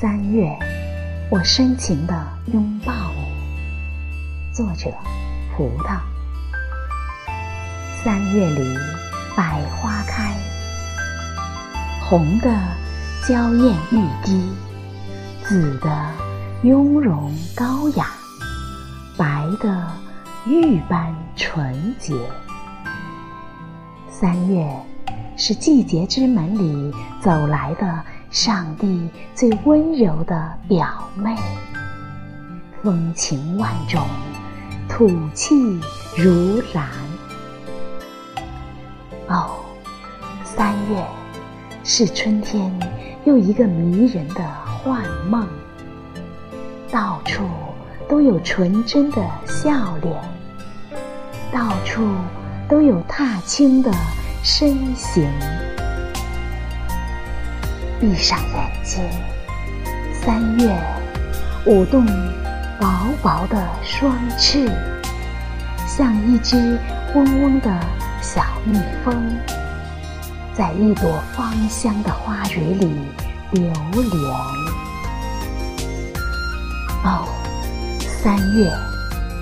三月，我深情地拥抱你。作者：葡萄。三月里，百花开，红的娇艳欲滴，紫的雍容高雅，白的玉般纯洁。三月，是季节之门里走来的。上帝最温柔的表妹，风情万种，吐气如兰。哦，三月是春天又一个迷人的幻梦，到处都有纯真的笑脸，到处都有踏青的身形。闭上眼睛，三月舞动薄薄的双翅，像一只嗡嗡的小蜜蜂，在一朵芳香的花蕊里流连。哦，三月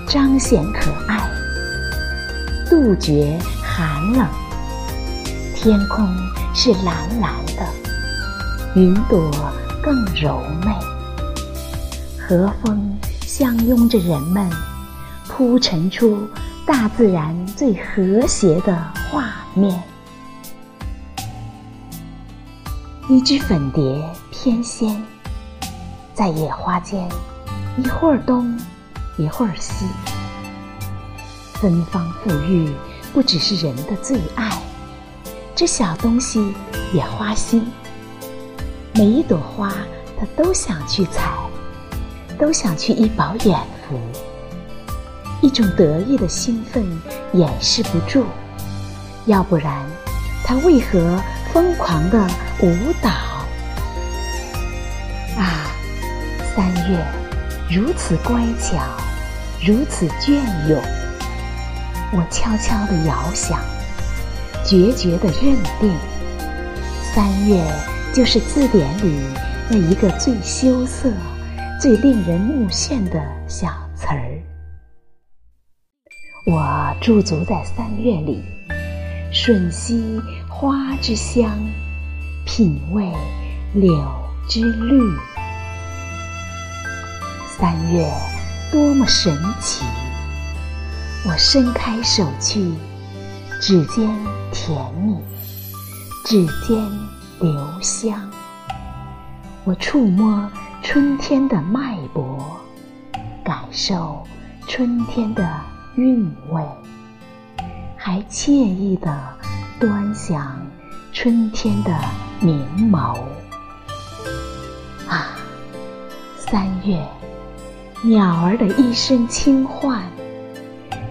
彰显可爱，杜绝寒冷，天空是蓝蓝的。云朵更柔媚，和风相拥着人们，铺陈出大自然最和谐的画面。一只粉蝶翩跹在野花间，一会儿东，一会儿西，芬芳馥郁，不只是人的最爱，这小东西也花心。每一朵花，他都想去采，都想去一饱眼福。一种得意的兴奋掩饰不住，要不然，他为何疯狂的舞蹈？啊，三月如此乖巧，如此隽永。我悄悄的遥想，决绝的认定，三月。就是字典里那一个最羞涩、最令人目眩的小词儿。我驻足在三月里，吮吸花之香，品味柳之绿。三月多么神奇！我伸开手去，指尖甜蜜，指尖。留香，我触摸春天的脉搏，感受春天的韵味，还惬意地端详春天的明眸。啊，三月，鸟儿的一声轻唤，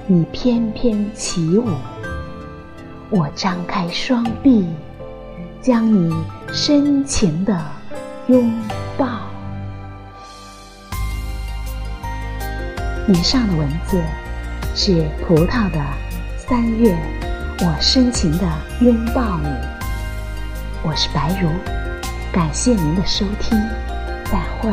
你翩翩起舞，我张开双臂。将你深情的拥抱。以上的文字是葡萄的三月，我深情的拥抱你。我是白如，感谢您的收听，再会。